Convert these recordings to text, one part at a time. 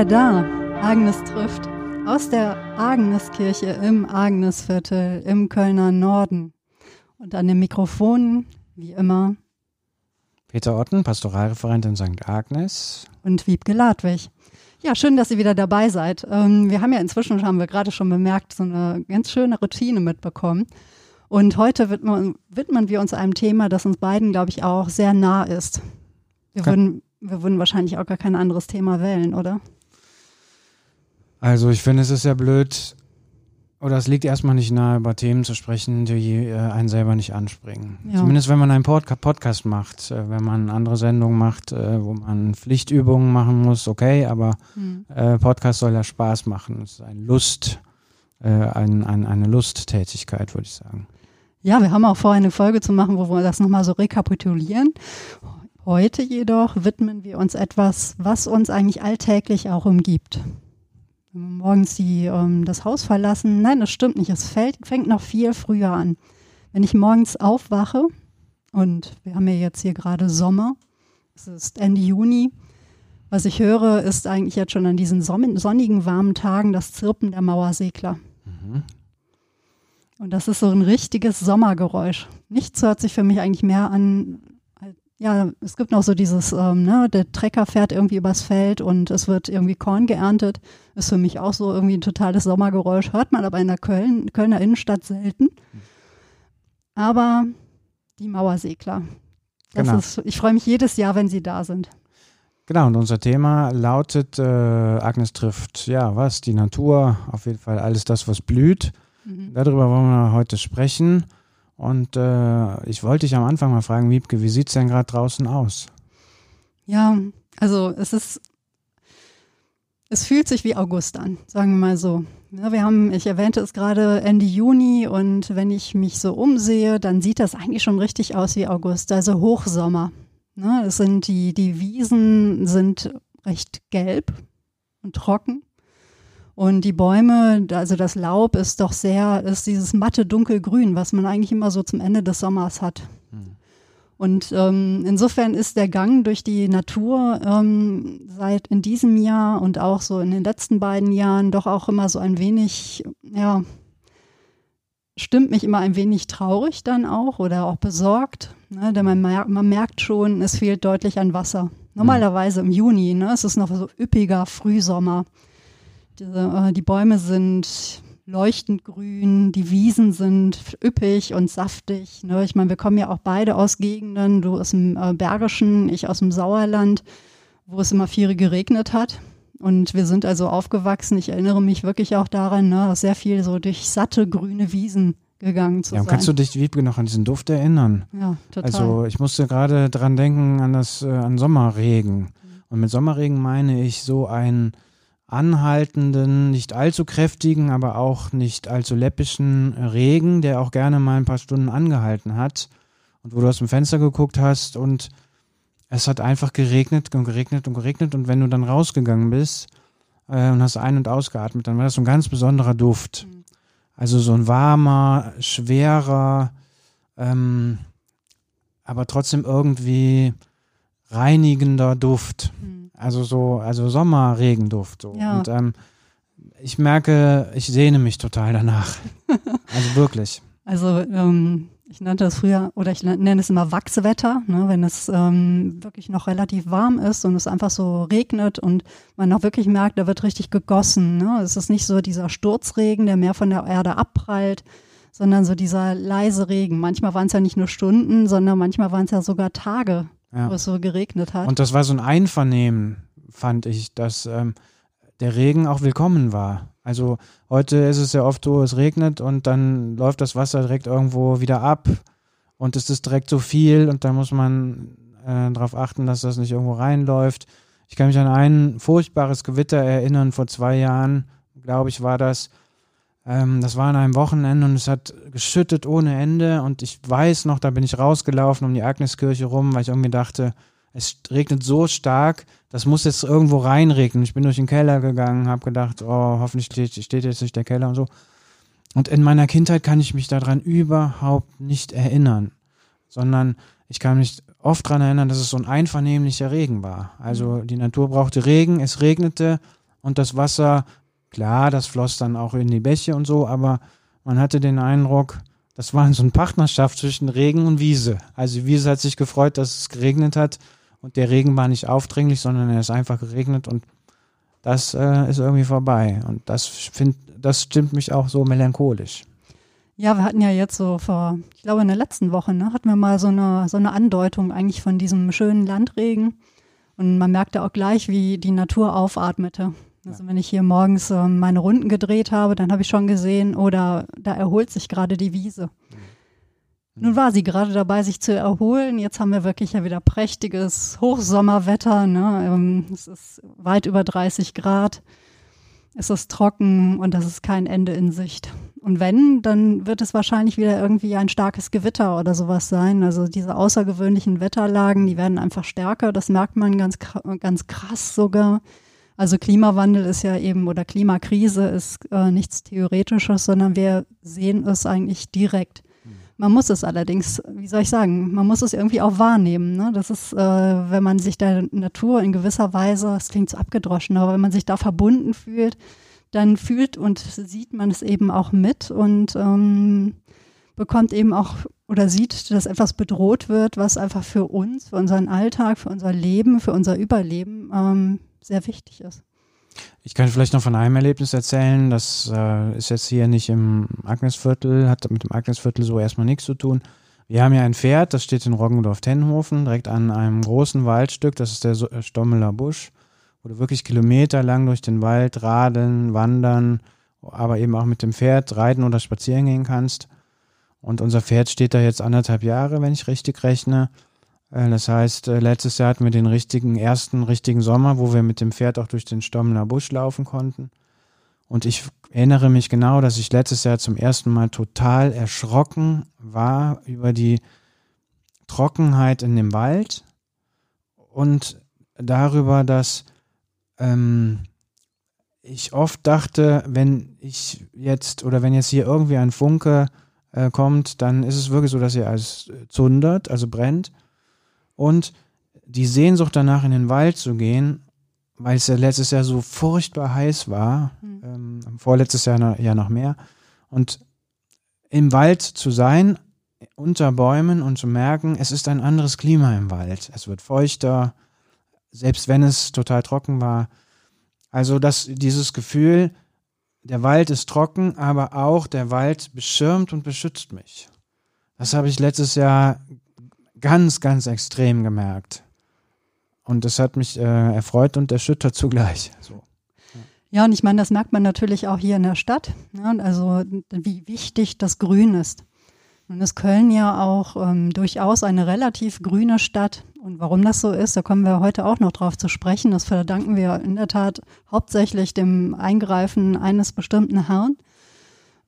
wieder da. Agnes trifft aus der Agneskirche im Agnesviertel im Kölner Norden. Und an den Mikrofonen, wie immer, Peter Otten, Pastoralreferent in St. Agnes. Und Wiebke Ladwig. Ja, schön, dass ihr wieder dabei seid. Ähm, wir haben ja inzwischen, haben wir gerade schon bemerkt, so eine ganz schöne Routine mitbekommen. Und heute widmen, widmen wir uns einem Thema, das uns beiden, glaube ich, auch sehr nah ist. Wir würden, wir würden wahrscheinlich auch gar kein anderes Thema wählen, oder? Also ich finde, es ist ja blöd, oder es liegt erstmal nicht nahe, über Themen zu sprechen, die äh, einen selber nicht anspringen. Ja. Zumindest wenn man einen Pod Podcast macht, äh, wenn man andere Sendungen macht, äh, wo man Pflichtübungen machen muss, okay, aber hm. Äh, Podcast soll ja Spaß machen. Es ist ein Lust, ein, ein, eine Lusttätigkeit, würde ich sagen. Ja, wir haben auch vor, eine Folge zu machen, wo wir das nochmal so rekapitulieren. Heute jedoch widmen wir uns etwas, was uns eigentlich alltäglich auch umgibt. Wenn wir morgens die, ähm, das Haus verlassen, nein, das stimmt nicht. Es fällt, fängt noch viel früher an. Wenn ich morgens aufwache und wir haben ja jetzt hier gerade Sommer, es ist Ende Juni, was ich höre, ist eigentlich jetzt schon an diesen sonnigen, warmen Tagen das Zirpen der Mauersegler. Mhm. Und das ist so ein richtiges Sommergeräusch. Nichts hört sich für mich eigentlich mehr an. Ja, es gibt noch so dieses, ähm, ne, der Trecker fährt irgendwie übers Feld und es wird irgendwie Korn geerntet. Ist für mich auch so irgendwie ein totales Sommergeräusch. Hört man aber in der Köln, Kölner Innenstadt selten. Aber die Mauersegler. Das genau. ist, ich freue mich jedes Jahr, wenn sie da sind. Genau, und unser Thema lautet, äh, Agnes trifft, ja, was? Die Natur, auf jeden Fall alles das, was blüht. Mhm. Darüber wollen wir heute sprechen. Und äh, ich wollte dich am Anfang mal fragen, Wiebke, wie sieht es denn gerade draußen aus? Ja, also es ist, es fühlt sich wie August an, sagen wir mal so. Ja, wir haben, ich erwähnte es gerade Ende Juni und wenn ich mich so umsehe, dann sieht das eigentlich schon richtig aus wie August, also Hochsommer. Ne, es sind die, die Wiesen sind recht gelb und trocken. Und die Bäume, also das Laub ist doch sehr, ist dieses matte dunkelgrün, was man eigentlich immer so zum Ende des Sommers hat. Hm. Und ähm, insofern ist der Gang durch die Natur ähm, seit in diesem Jahr und auch so in den letzten beiden Jahren doch auch immer so ein wenig, ja, stimmt mich immer ein wenig traurig dann auch oder auch besorgt. Ne? Denn man, mer man merkt schon, es fehlt deutlich an Wasser. Normalerweise im Juni, ne? es ist noch so üppiger Frühsommer. Diese, äh, die Bäume sind leuchtend grün, die Wiesen sind üppig und saftig. Ne? Ich meine, wir kommen ja auch beide aus Gegenden, du aus dem äh, Bergischen, ich aus dem Sauerland, wo es immer viel geregnet hat. Und wir sind also aufgewachsen. Ich erinnere mich wirklich auch daran, ne, sehr viel so durch satte grüne Wiesen gegangen zu ja, sein. Kannst du dich, Wiebke, noch an diesen Duft erinnern? Ja, total. Also ich musste gerade dran denken an das, äh, an Sommerregen. Und mit Sommerregen meine ich so ein anhaltenden, nicht allzu kräftigen, aber auch nicht allzu läppischen Regen, der auch gerne mal ein paar Stunden angehalten hat und wo du aus dem Fenster geguckt hast und es hat einfach geregnet und geregnet und geregnet und wenn du dann rausgegangen bist äh, und hast ein- und ausgeatmet, dann war das so ein ganz besonderer Duft. Mhm. Also so ein warmer, schwerer, ähm, aber trotzdem irgendwie reinigender Duft. Mhm. Also so, also Sommerregenduft. So. Ja. Und ähm, ich merke, ich sehne mich total danach. also wirklich. Also ähm, ich nannte das früher, oder ich nenne es immer Wachswetter, ne, wenn es ähm, wirklich noch relativ warm ist und es einfach so regnet und man auch wirklich merkt, da wird richtig gegossen. Ne? Es ist nicht so dieser Sturzregen, der mehr von der Erde abprallt, sondern so dieser leise Regen. Manchmal waren es ja nicht nur Stunden, sondern manchmal waren es ja sogar Tage, ja. wo es so geregnet hat. Und das war so ein Einvernehmen, fand ich, dass ähm, der Regen auch willkommen war. Also heute ist es ja oft so, es regnet und dann läuft das Wasser direkt irgendwo wieder ab und es ist direkt so viel und da muss man äh, darauf achten, dass das nicht irgendwo reinläuft. Ich kann mich an ein furchtbares Gewitter erinnern, vor zwei Jahren, glaube ich, war das. Ähm, das war an einem Wochenende und es hat geschüttet ohne Ende und ich weiß noch, da bin ich rausgelaufen um die Agneskirche rum, weil ich irgendwie dachte, es regnet so stark, das muss jetzt irgendwo reinregnen. Ich bin durch den Keller gegangen, habe gedacht, oh, hoffentlich steht, steht, jetzt nicht der Keller und so. Und in meiner Kindheit kann ich mich daran überhaupt nicht erinnern, sondern ich kann mich oft daran erinnern, dass es so ein einvernehmlicher Regen war. Also die Natur brauchte Regen, es regnete und das Wasser, klar, das floss dann auch in die Bäche und so, aber man hatte den Eindruck, das war so eine Partnerschaft zwischen Regen und Wiese. Also die Wiese hat sich gefreut, dass es geregnet hat und der Regen war nicht aufdringlich, sondern er ist einfach geregnet und das äh, ist irgendwie vorbei. Und das, find, das stimmt mich auch so melancholisch. Ja, wir hatten ja jetzt so vor, ich glaube in der letzten Woche, ne, hatten wir mal so eine, so eine Andeutung eigentlich von diesem schönen Landregen. Und man merkte auch gleich, wie die Natur aufatmete. Also wenn ich hier morgens äh, meine Runden gedreht habe, dann habe ich schon gesehen, oder da erholt sich gerade die Wiese. Mhm. Nun war sie gerade dabei, sich zu erholen. Jetzt haben wir wirklich ja wieder prächtiges Hochsommerwetter. Ne? Ähm, es ist weit über 30 Grad. Es ist trocken und es ist kein Ende in Sicht. Und wenn, dann wird es wahrscheinlich wieder irgendwie ein starkes Gewitter oder sowas sein. Also diese außergewöhnlichen Wetterlagen, die werden einfach stärker. Das merkt man ganz, ganz krass sogar. Also Klimawandel ist ja eben oder Klimakrise ist äh, nichts Theoretisches, sondern wir sehen es eigentlich direkt. Man muss es allerdings, wie soll ich sagen, man muss es irgendwie auch wahrnehmen. Ne? Das ist, äh, wenn man sich der Natur in gewisser Weise, das klingt so abgedroschen, aber wenn man sich da verbunden fühlt, dann fühlt und sieht man es eben auch mit und ähm, bekommt eben auch oder sieht, dass etwas bedroht wird, was einfach für uns, für unseren Alltag, für unser Leben, für unser Überleben ähm, sehr wichtig ist. Ich kann vielleicht noch von einem Erlebnis erzählen. Das äh, ist jetzt hier nicht im Agnesviertel, hat mit dem Agnesviertel so erstmal nichts zu tun. Wir haben ja ein Pferd, das steht in Roggendorf-Tenhofen, direkt an einem großen Waldstück, das ist der äh, Stommeler Busch wo du wirklich kilometerlang durch den Wald radeln, wandern, aber eben auch mit dem Pferd reiten oder spazieren gehen kannst. Und unser Pferd steht da jetzt anderthalb Jahre, wenn ich richtig rechne. Äh, das heißt, äh, letztes Jahr hatten wir den richtigen, ersten richtigen Sommer, wo wir mit dem Pferd auch durch den Stommeler Busch laufen konnten. Und ich erinnere mich genau, dass ich letztes Jahr zum ersten Mal total erschrocken war über die Trockenheit in dem Wald und darüber, dass ähm, ich oft dachte, wenn ich jetzt oder wenn jetzt hier irgendwie ein Funke äh, kommt, dann ist es wirklich so, dass er als zundert, also brennt. Und die Sehnsucht danach in den Wald zu gehen, weil es ja letztes Jahr so furchtbar heiß war, mhm. ähm, vorletztes Jahr noch, ja noch mehr, und im Wald zu sein, unter Bäumen und zu merken, es ist ein anderes Klima im Wald. Es wird feuchter, selbst wenn es total trocken war. Also dass dieses Gefühl, der Wald ist trocken, aber auch der Wald beschirmt und beschützt mich. Das habe ich letztes Jahr ganz, ganz extrem gemerkt. Und das hat mich äh, erfreut und erschüttert zugleich. So. Ja, und ich meine, das merkt man natürlich auch hier in der Stadt. Ne? Also wie wichtig das Grün ist. Nun ist Köln ja auch ähm, durchaus eine relativ grüne Stadt. Und warum das so ist, da kommen wir heute auch noch drauf zu sprechen. Das verdanken wir in der Tat hauptsächlich dem Eingreifen eines bestimmten Herrn.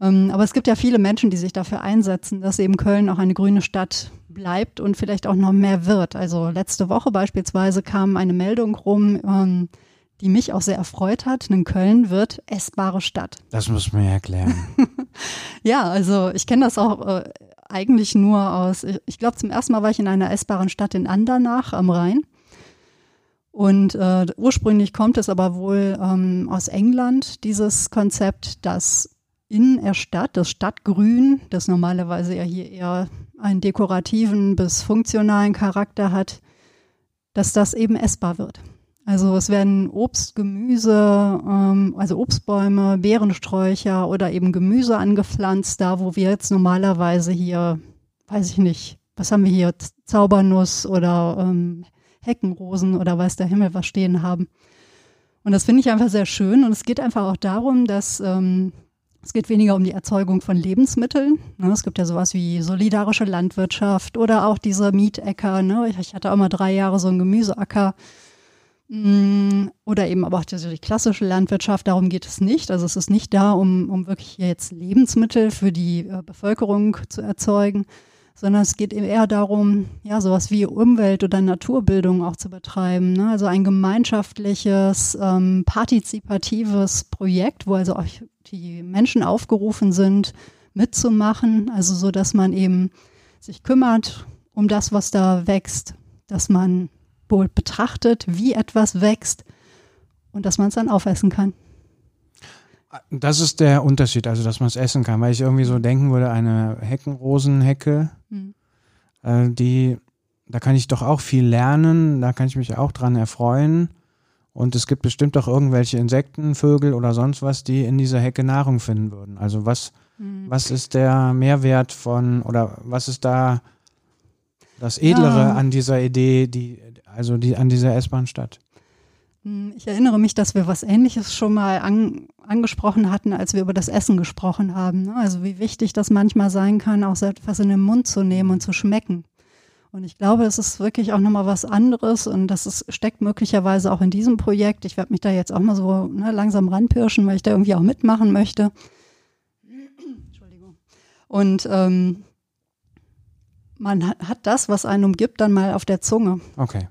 Ähm, aber es gibt ja viele Menschen, die sich dafür einsetzen, dass eben Köln auch eine grüne Stadt bleibt und vielleicht auch noch mehr wird. Also letzte Woche beispielsweise kam eine Meldung rum, ähm, die mich auch sehr erfreut hat. In Köln wird essbare Stadt. Das muss man ja erklären. ja, also ich kenne das auch äh, eigentlich nur aus, ich glaube zum ersten Mal war ich in einer essbaren Stadt in Andernach am Rhein. Und äh, ursprünglich kommt es aber wohl ähm, aus England, dieses Konzept, dass in der Stadt, das Stadtgrün, das normalerweise ja hier eher einen dekorativen bis funktionalen Charakter hat, dass das eben essbar wird. Also es werden Obst, Gemüse, ähm, also Obstbäume, Beerensträucher oder eben Gemüse angepflanzt, da wo wir jetzt normalerweise hier, weiß ich nicht, was haben wir hier, Zaubernuss oder ähm, Heckenrosen oder weiß der Himmel was stehen haben. Und das finde ich einfach sehr schön und es geht einfach auch darum, dass ähm, es geht weniger um die Erzeugung von Lebensmitteln. Ne? Es gibt ja sowas wie solidarische Landwirtschaft oder auch diese Mietäcker. Ne? Ich, hatte auch mal drei Jahre so einen Gemüseacker Mm, oder eben aber auch die klassische Landwirtschaft, darum geht es nicht. Also es ist nicht da, um, um wirklich jetzt Lebensmittel für die äh, Bevölkerung zu erzeugen, sondern es geht eher darum, ja, sowas wie Umwelt- oder Naturbildung auch zu betreiben. Ne? Also ein gemeinschaftliches, ähm, partizipatives Projekt, wo also auch die Menschen aufgerufen sind, mitzumachen, also so, dass man eben sich kümmert um das, was da wächst, dass man wohl betrachtet, wie etwas wächst und dass man es dann aufessen kann. Das ist der Unterschied, also dass man es essen kann, weil ich irgendwie so denken würde, eine Heckenrosenhecke. Äh, die, da kann ich doch auch viel lernen, da kann ich mich auch dran erfreuen. Und es gibt bestimmt auch irgendwelche Insekten, Vögel oder sonst was, die in dieser Hecke Nahrung finden würden. Also was, hm. was ist der Mehrwert von oder was ist da das Edlere ja. an dieser Idee, die, also die, an dieser S-Bahn-Stadt? Hm, ich erinnere mich, dass wir was Ähnliches schon mal an, angesprochen hatten, als wir über das Essen gesprochen haben. Ne? Also wie wichtig das manchmal sein kann, auch so etwas in den Mund zu nehmen und zu schmecken. Und ich glaube, es ist wirklich auch nochmal was anderes und das ist, steckt möglicherweise auch in diesem Projekt. Ich werde mich da jetzt auch mal so ne, langsam ranpirschen, weil ich da irgendwie auch mitmachen möchte. Entschuldigung. Und ähm, man hat das, was einen umgibt, dann mal auf der Zunge. Okay.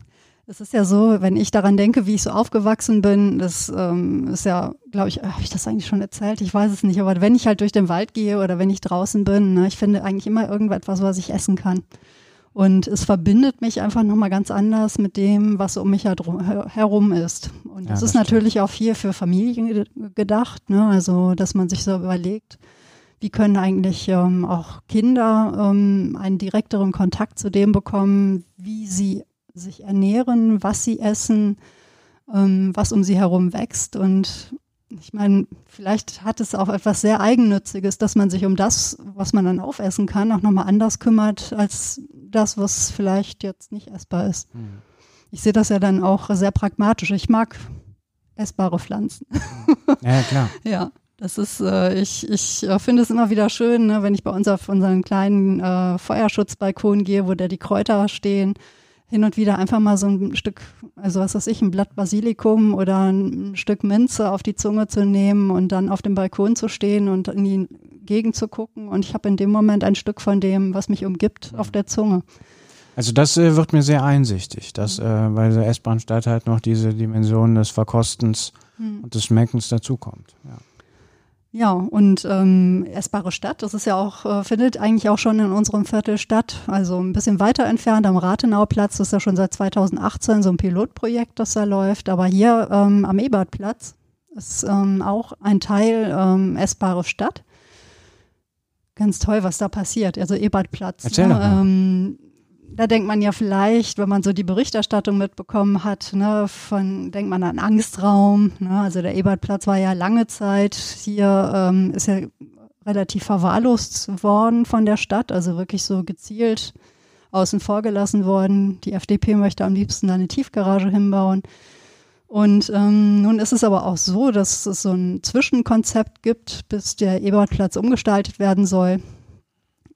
Es ist ja so, wenn ich daran denke, wie ich so aufgewachsen bin, das ähm, ist ja, glaube ich, habe ich das eigentlich schon erzählt? Ich weiß es nicht, aber wenn ich halt durch den Wald gehe oder wenn ich draußen bin, ne, ich finde eigentlich immer irgendetwas, was ich essen kann. Und es verbindet mich einfach nochmal ganz anders mit dem, was um mich herum ist. Und ja, das, das ist natürlich auch viel für Familien gedacht, ne? also dass man sich so überlegt, wie können eigentlich ähm, auch Kinder ähm, einen direkteren Kontakt zu dem bekommen, wie sie sich ernähren, was sie essen, ähm, was um sie herum wächst. Und ich meine, vielleicht hat es auch etwas sehr Eigennütziges, dass man sich um das, was man dann aufessen kann, auch nochmal anders kümmert, als das, was vielleicht jetzt nicht essbar ist. Mhm. Ich sehe das ja dann auch sehr pragmatisch. Ich mag essbare Pflanzen. Ja, klar. ja. Das ist, äh, ich, ich äh, finde es immer wieder schön, ne, wenn ich bei uns auf unseren kleinen äh, Feuerschutzbalkon gehe, wo da die Kräuter stehen hin und wieder einfach mal so ein Stück, also was weiß ich, ein Blatt Basilikum oder ein Stück Minze auf die Zunge zu nehmen und dann auf dem Balkon zu stehen und in die Gegend zu gucken. Und ich habe in dem Moment ein Stück von dem, was mich umgibt, auf der Zunge. Also das äh, wird mir sehr einsichtig, dass äh, bei der S-Bahn-Stadt halt noch diese Dimension des Verkostens hm. und des Schmeckens dazukommt. Ja. Ja, und ähm, essbare Stadt, das ist ja auch, äh, findet eigentlich auch schon in unserem Viertel statt. Also ein bisschen weiter entfernt am Rathenauplatz, das ist ja schon seit 2018 so ein Pilotprojekt, das da läuft. Aber hier ähm, am Ebertplatz ist ähm, auch ein Teil ähm, essbare Stadt. Ganz toll, was da passiert. Also Ebertplatz. Erzähl ne? Da denkt man ja vielleicht, wenn man so die Berichterstattung mitbekommen hat, ne, von denkt man an Angstraum. Ne, also der Ebertplatz war ja lange Zeit hier, ähm, ist ja relativ verwahrlost worden von der Stadt, also wirklich so gezielt außen vor gelassen worden. Die FDP möchte am liebsten da eine Tiefgarage hinbauen. Und ähm, nun ist es aber auch so, dass es so ein Zwischenkonzept gibt, bis der Ebertplatz umgestaltet werden soll.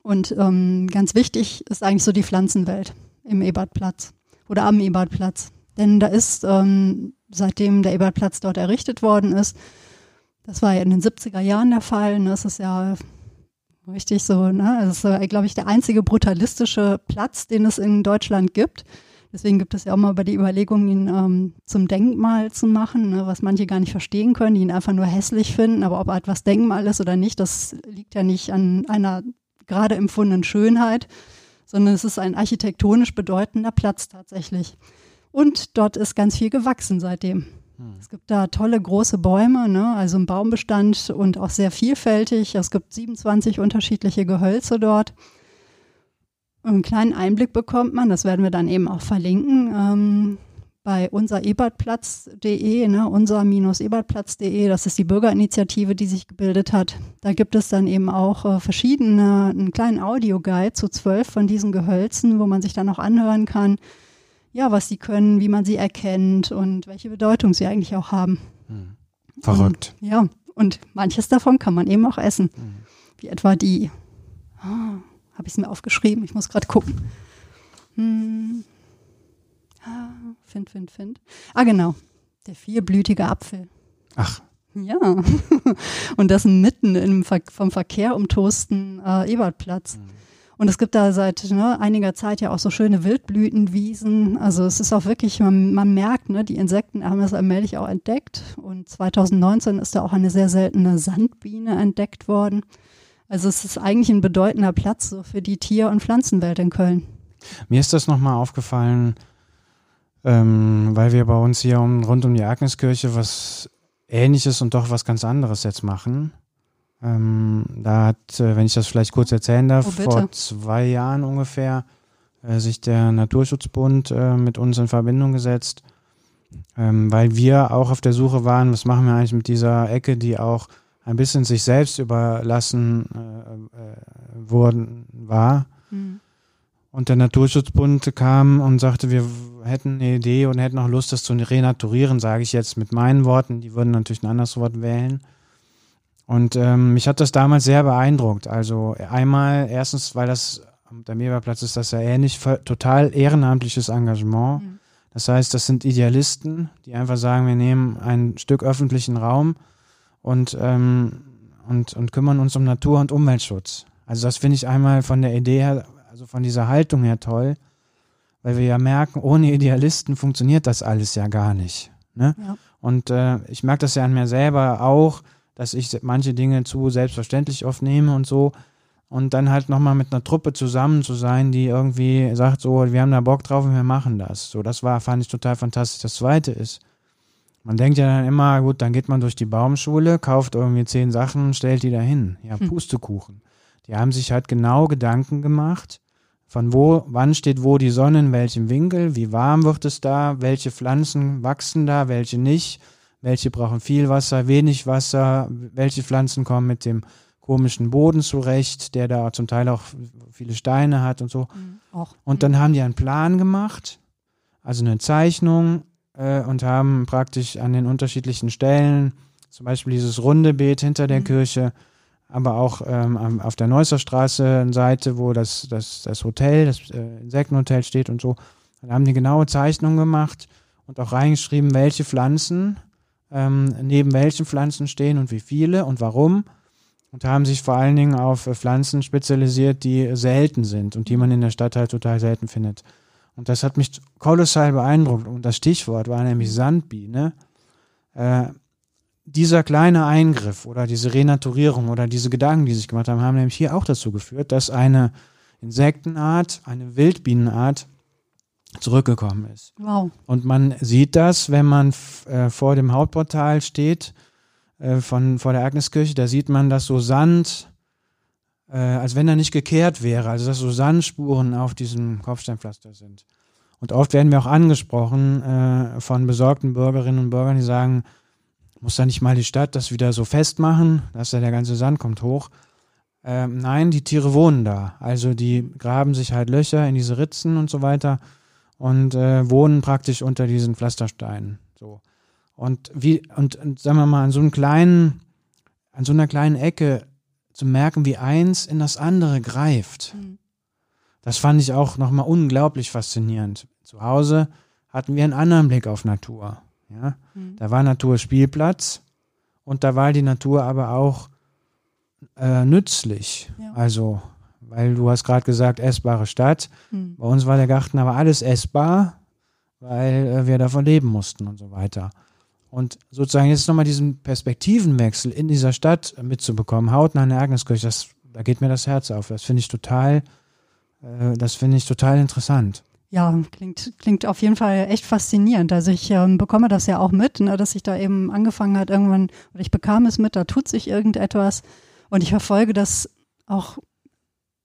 Und ähm, ganz wichtig ist eigentlich so die Pflanzenwelt im Ebertplatz oder am Ebertplatz. Denn da ist, ähm, seitdem der Ebertplatz dort errichtet worden ist, das war ja in den 70er Jahren der Fall, ne, das ist ja richtig so, ne, das ist, äh, glaube ich, der einzige brutalistische Platz, den es in Deutschland gibt. Deswegen gibt es ja auch mal bei die Überlegung, ihn ähm, zum Denkmal zu machen, ne, was manche gar nicht verstehen können, die ihn einfach nur hässlich finden. Aber ob er etwas Denkmal ist oder nicht, das liegt ja nicht an einer gerade empfundenen Schönheit, sondern es ist ein architektonisch bedeutender Platz tatsächlich. Und dort ist ganz viel gewachsen seitdem. Hm. Es gibt da tolle große Bäume, ne? also ein Baumbestand und auch sehr vielfältig. Es gibt 27 unterschiedliche Gehölze dort. Einen kleinen Einblick bekommt man, das werden wir dann eben auch verlinken, ähm, bei unserebertplatz.de, ne, unser-ebertplatz.de, das ist die Bürgerinitiative, die sich gebildet hat. Da gibt es dann eben auch äh, verschiedene, einen kleinen Audioguide zu zwölf von diesen Gehölzen, wo man sich dann auch anhören kann, ja, was sie können, wie man sie erkennt und welche Bedeutung sie eigentlich auch haben. Hm. Verrückt. Und, ja, und manches davon kann man eben auch essen. Hm. Wie etwa die, oh, ah, habe ich es mir aufgeschrieben, ich muss gerade gucken. Hm. Ah, Find, find, find. Ah, genau. Der vierblütige Apfel. Ach. Ja. Und das mitten im Ver vom Verkehr umtosten äh, Ebertplatz. Mhm. Und es gibt da seit ne, einiger Zeit ja auch so schöne Wildblütenwiesen. Also es ist auch wirklich, man, man merkt, ne, die Insekten haben es allmählich auch entdeckt. Und 2019 ist da auch eine sehr seltene Sandbiene entdeckt worden. Also es ist eigentlich ein bedeutender Platz so für die Tier- und Pflanzenwelt in Köln. Mir ist das nochmal aufgefallen, ähm, weil wir bei uns hier um, rund um die Agniskirche was Ähnliches und doch was ganz anderes jetzt machen. Ähm, da hat, äh, wenn ich das vielleicht kurz erzählen darf, Oh, vor zwei Jahren ungefähr äh, sich der Naturschutzbund äh, mit uns in Verbindung gesetzt, ähm, weil wir auch auf der Suche waren, was machen wir eigentlich mit dieser Ecke, die auch ein bisschen sich selbst überlassen äh, äh, worden war. Hm. Und der Naturschutzbund kam und sagte, wir hätten eine Idee und hätten auch Lust, das zu renaturieren, sage ich jetzt mit meinen Worten. Die würden natürlich ein anderes Wort wählen. Und ähm, mich hat das damals sehr beeindruckt. Also einmal, erstens, weil das der Meberplatz ist das ja ähnlich, total ehrenamtliches Engagement. Mhm. Das heißt, das sind Idealisten, die einfach sagen, wir nehmen ein Stück öffentlichen Raum und, ähm, und, und kümmern uns um Natur- und Umweltschutz. Also das finde ich einmal von der Idee her, also von dieser Haltung her toll, weil wir ja merken, ohne Idealisten funktioniert das alles ja gar nicht. Ne? Ja. Und äh, ich merke das ja an mir selber auch, dass ich manche Dinge zu selbstverständlich oft nehme und so. Und dann halt nochmal mit einer Truppe zusammen zu sein, die irgendwie sagt, so, wir haben da Bock drauf und wir machen das. So, das war, fand ich total fantastisch. Das zweite ist, man denkt ja dann immer, gut, dann geht man durch die Baumschule, kauft irgendwie zehn Sachen, stellt die dahin. Ja, Hm. Pustekuchen. Die haben sich halt genau Gedanken gemacht, von wo, wann steht wo die Sonne, in welchem Winkel, wie warm wird es da, welche Pflanzen wachsen da, welche nicht, welche brauchen viel Wasser, wenig Wasser, welche Pflanzen kommen mit dem komischen Boden zurecht, der da zum Teil auch viele Steine hat und so. Mhm. Auch. Und dann haben die einen Plan gemacht, also eine Zeichnung äh, und haben praktisch an den unterschiedlichen Stellen, zum Beispiel dieses runde Beet hinter der Mhm. Kirche, aber auch ähm, auf der Neusser Straße eine Seite, wo das, das, das Hotel, das äh, Insektenhotel steht und so. Dann haben die genaue Zeichnungen gemacht und auch reingeschrieben, welche Pflanzen ähm, neben welchen Pflanzen stehen und wie viele und warum. Und haben sich vor allen Dingen auf äh, Pflanzen spezialisiert, die selten sind und die man in der Stadt halt total selten findet. Und das hat mich kolossal beeindruckt. Und das Stichwort war nämlich Sandbiene. Äh, dieser kleine Eingriff oder diese Renaturierung oder diese Gedanken, die sich gemacht haben, haben nämlich hier auch dazu geführt, dass eine Insektenart, eine Wildbienenart zurückgekommen ist. Wow. Und man sieht das, wenn man äh, vor dem Hauptportal steht, äh, von, vor der Agniskirche, da sieht man, dass so Sand, äh, als wenn er nicht gekehrt wäre, also dass so Sandspuren auf diesem Kopfsteinpflaster sind. Und oft werden wir auch angesprochen äh, von besorgten Bürgerinnen und Bürgern, die sagen, muss da nicht mal die Stadt das wieder so festmachen, dass da der ganze Sand kommt hoch. Ähm, nein, die Tiere wohnen da. Also die graben sich halt Löcher in diese Ritzen und so weiter und äh, wohnen praktisch unter diesen Pflastersteinen. So. Und wie, und, und sagen wir mal, an so einem kleinen, an so einer kleinen Ecke zu merken, wie eins in das andere greift. Mhm. Das fand ich auch nochmal unglaublich faszinierend. Zu Hause hatten wir einen anderen Blick auf Natur. Ja? Mhm. Da war Natur Spielplatz und da war die Natur aber auch äh, nützlich. Ja. Also, weil du hast gerade gesagt, essbare Stadt. Mhm. Bei uns war der Garten aber alles essbar, weil äh, wir davon leben mussten und so weiter. Und sozusagen jetzt nochmal diesen Perspektivenwechsel in dieser Stadt mitzubekommen, hautnah in der Agniskirche, das, da geht mir das Herz auf. Das finde ich total, äh, das finde ich total interessant. Ja, klingt, klingt auf jeden Fall echt faszinierend. Also ich ähm, bekomme das ja auch mit, ne, dass sich da eben angefangen hat, irgendwann, oder ich bekam es mit, da tut sich irgendetwas. Und ich verfolge das auch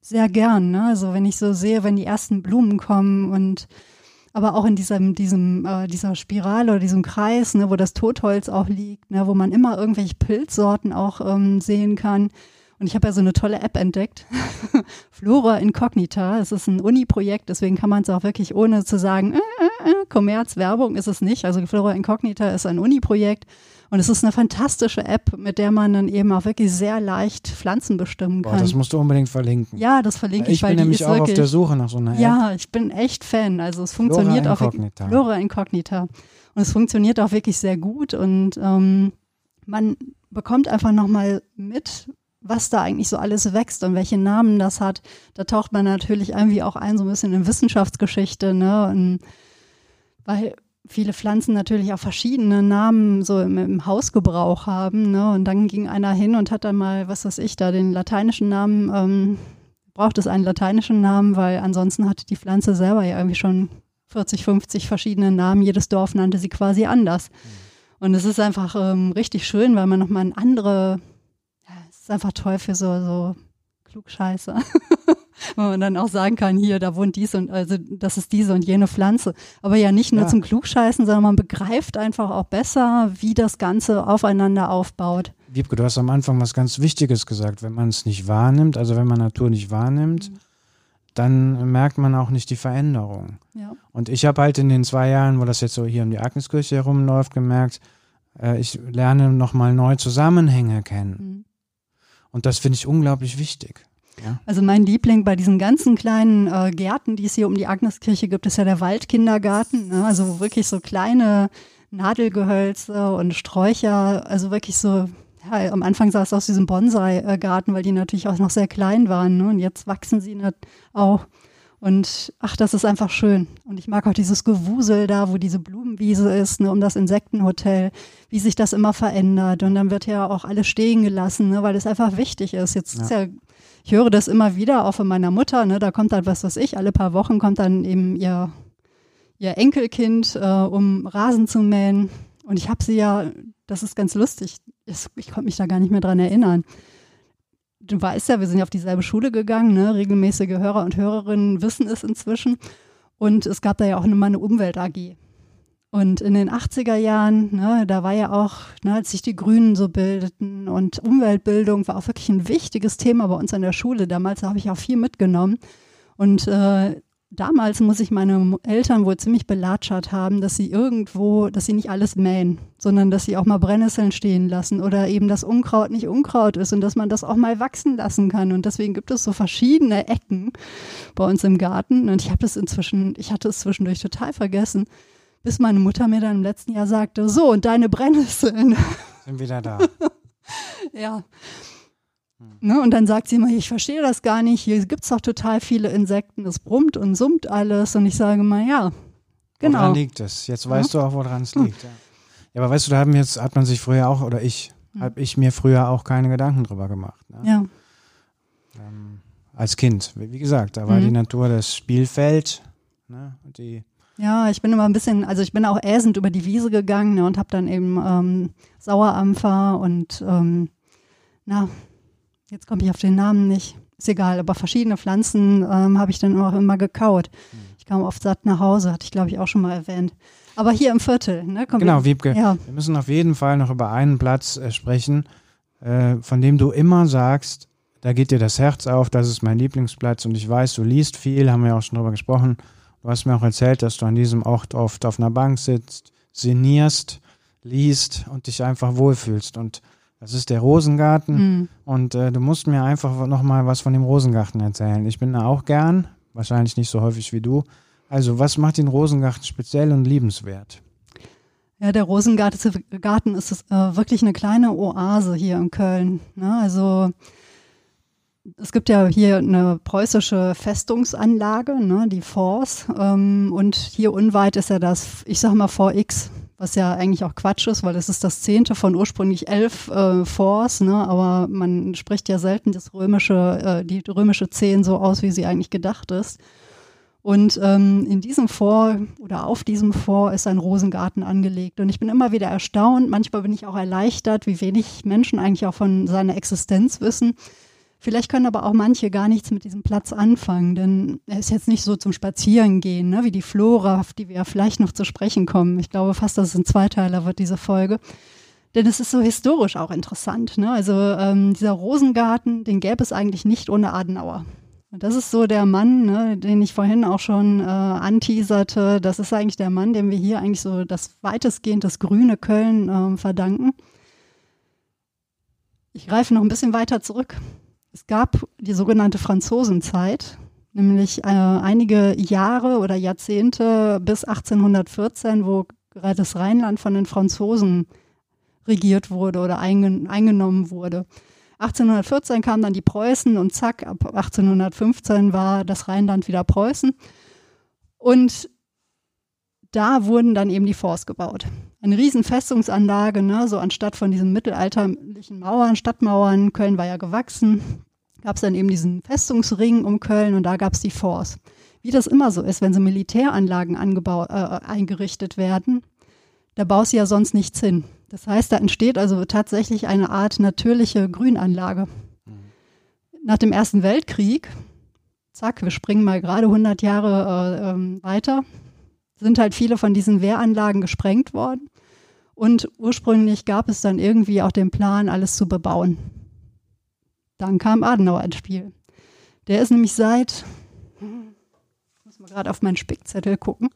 sehr gern. Ne? Also wenn ich so sehe, wenn die ersten Blumen kommen und aber auch in diesem, diesem, äh, dieser Spirale oder diesem Kreis, ne, wo das Totholz auch liegt, ne, wo man immer irgendwelche Pilzsorten auch ähm, sehen kann. Und ich habe ja so eine tolle App entdeckt, Flora Incognita. Es ist ein Uni-Projekt, deswegen kann man es auch wirklich ohne zu sagen, äh, äh, äh, Kommerz, Werbung ist es nicht. Also Flora Incognita ist ein Uni-Projekt und es ist eine fantastische App, mit der man dann eben auch wirklich sehr leicht Pflanzen bestimmen Boah, kann. das musst du unbedingt verlinken. ja, das verlinke ich, ich bin nämlich auch wirklich, auf der Suche nach so einer App. ja, ich bin echt Fan. Also es funktioniert Flora auch. Incognita. Flora Incognita. Und es funktioniert auch wirklich sehr gut und ähm, man bekommt einfach nochmal mit, was da eigentlich so alles wächst und welche Namen das hat. Da taucht man natürlich irgendwie auch ein, so ein bisschen in Wissenschaftsgeschichte, ne? Und weil viele Pflanzen natürlich auch verschiedene Namen so im, im Hausgebrauch haben, ne? Und dann ging einer hin und hat dann mal, was weiß ich, da den lateinischen Namen ähm, braucht es einen lateinischen Namen, weil ansonsten hatte die Pflanze selber ja irgendwie schon 40, 50 verschiedene Namen. Jedes Dorf nannte sie quasi anders. Mhm. Und es ist einfach ähm, richtig schön, weil man nochmal eine andere, ist einfach toll für so, so Klugscheißer. Wo man dann auch sagen kann, hier, da wohnt dies und, also das ist diese und jene Pflanze. Aber ja nicht nur ja. zum Klugscheißen, sondern man begreift einfach auch besser, wie das Ganze aufeinander aufbaut. Wiebke, du hast am Anfang was ganz Wichtiges gesagt. Wenn man es nicht wahrnimmt, also wenn man Natur nicht wahrnimmt, mhm. dann merkt man auch nicht die Veränderung. Ja. Und ich habe halt in den zwei Jahren, wo das jetzt so hier um die Agniskirche herumläuft, gemerkt, äh, ich lerne nochmal neue Zusammenhänge kennen. Mhm. Und das finde ich unglaublich wichtig. Ja. Also mein Liebling bei diesen ganzen kleinen äh, Gärten, die es hier um die Agniskirche gibt, ist ja der Waldkindergarten. Ne? Also wirklich so kleine Nadelgehölze und Sträucher, also wirklich so ja, am Anfang sah es aus wie so ein Bonsai-Garten, weil die natürlich auch noch sehr klein waren. Ne? Und jetzt wachsen sie auch. Und ach, das ist einfach schön. Und ich mag auch dieses Gewusel da, wo diese Blumenwiese ist, ne, um das Insektenhotel, wie sich das immer verändert. Und dann wird ja auch alles stehen gelassen, ne, weil es einfach wichtig ist. Jetzt ja. ist ja, ich höre das immer wieder, auch von meiner Mutter, ne, da kommt dann was weiß ich, alle paar Wochen kommt dann eben ihr, ihr Enkelkind, äh, um Rasen zu mähen. Und ich habe sie ja, das ist ganz lustig, ich, ich konnte mich da gar nicht mehr dran erinnern. Du weißt ja, wir sind ja auf dieselbe Schule gegangen, ne? regelmäßige Hörer und Hörerinnen wissen es inzwischen. Und es gab da ja auch mal eine Umwelt-AG. Und in den 80er Jahren, ne, da war ja auch, ne, als sich die Grünen so bildeten und Umweltbildung war auch wirklich ein wichtiges Thema bei uns an der Schule. Damals habe ich auch viel mitgenommen. Und äh, damals muss ich meine Eltern wohl ziemlich belatschert haben, dass sie irgendwo, dass sie nicht alles mähen, sondern dass sie auch mal Brennnesseln stehen lassen oder eben das Unkraut nicht Unkraut ist und dass man das auch mal wachsen lassen kann. Und deswegen gibt es so verschiedene Ecken bei uns im Garten. Und ich habe das inzwischen, ich hatte es zwischendurch total vergessen, bis meine Mutter mir dann im letzten Jahr sagte, so, und deine Brennnesseln. Sind wieder da. ja. Ne, und dann sagt sie immer, ich verstehe das gar nicht, hier gibt es doch total viele Insekten, es brummt und summt alles. Und ich sage mal, ja, genau. Woran liegt es? Jetzt weißt ja. du auch, woran es hm. liegt. Ja. ja. aber weißt du, da haben jetzt, hat man sich früher auch, oder ich, hm. habe ich mir früher auch keine Gedanken drüber gemacht. Ne? Ja. Ähm, als Kind, wie gesagt, da war mhm. die Natur das Spielfeld. Ne? Die ja, ich bin immer ein bisschen, also ich bin auch äsend über die Wiese gegangen ne, und habe dann eben ähm, Sauerampfer und ähm, na, jetzt komme ich auf den Namen nicht, ist egal, aber verschiedene Pflanzen ähm, habe ich dann auch immer gekaut. Mhm. Ich kam oft satt nach Hause, hatte ich glaube ich auch schon mal erwähnt. Aber hier im Viertel, ne? genau, Wiebke, ja. wir müssen auf jeden Fall noch über einen Platz äh, sprechen, äh, von dem du immer sagst, da geht dir das Herz auf, das ist mein Lieblingsplatz und ich weiß, du liest viel, haben wir auch schon drüber gesprochen. Du hast mir auch erzählt, dass du an diesem Ort oft auf einer Bank sitzt, sinnierst, liest und dich einfach wohlfühlst. Und das ist der Rosengarten. Mhm. Und äh, du musst mir einfach nochmal was von dem Rosengarten erzählen. Ich bin da auch gern, wahrscheinlich nicht so häufig wie du. Also, was macht den Rosengarten speziell und liebenswert? Ja, der Rosengarten ist äh, wirklich eine kleine Oase hier in Köln. Ne? Also es gibt ja hier eine preußische Festungsanlage, ne, die Force. Ähm, und hier unweit ist ja das, ich sag mal VX, was ja eigentlich auch Quatsch ist, weil es ist das zehnte von ursprünglich elf äh, Forts, ne? aber man spricht ja selten das römische, äh, die römische Zehn so aus, wie sie eigentlich gedacht ist. Und ähm, in diesem Fort oder auf diesem Fort ist ein Rosengarten angelegt. Und ich bin immer wieder erstaunt, manchmal bin ich auch erleichtert, wie wenig Menschen eigentlich auch von seiner Existenz wissen. Vielleicht können aber auch manche gar nichts mit diesem Platz anfangen, denn er ist jetzt nicht so zum Spazierengehen, ne, wie die Flora, auf die wir ja vielleicht noch zu sprechen kommen. Ich glaube fast, dass es ein Zweiteiler wird, diese Folge. Denn es ist so historisch auch interessant. Ne? Also ähm, dieser Rosengarten, den gäbe es eigentlich nicht ohne Adenauer. Und das ist so der Mann, ne, den ich vorhin auch schon äh, anteaserte. Das ist eigentlich der Mann, dem wir hier eigentlich so das weitestgehend das grüne Köln äh, verdanken. Ich greife noch ein bisschen weiter zurück. Es gab die sogenannte Franzosenzeit, nämlich äh, einige Jahre oder Jahrzehnte bis 1814, wo gerade das Rheinland von den Franzosen regiert wurde oder eingen eingenommen wurde. 1814 kamen dann die Preußen und zack, ab 1815 war das Rheinland wieder Preußen. Und da wurden dann eben die Forts gebaut. Eine riesen Festungsanlage, ne, so anstatt von diesen mittelalterlichen Mauern, Stadtmauern, Köln war ja gewachsen, gab es dann eben diesen Festungsring um Köln und da gab es die Forts. Wie das immer so ist, wenn so Militäranlagen angebaut, äh, eingerichtet werden, da baust du ja sonst nichts hin. Das heißt, da entsteht also tatsächlich eine Art natürliche Grünanlage. Mhm. Nach dem Ersten Weltkrieg, zack, wir springen mal gerade 100 Jahre äh, ähm, weiter, sind halt viele von diesen Wehranlagen gesprengt worden. Und ursprünglich gab es dann irgendwie auch den Plan, alles zu bebauen. Dann kam Adenauer ins Spiel. Der ist nämlich seit, ich muss mal gerade auf meinen Spickzettel gucken,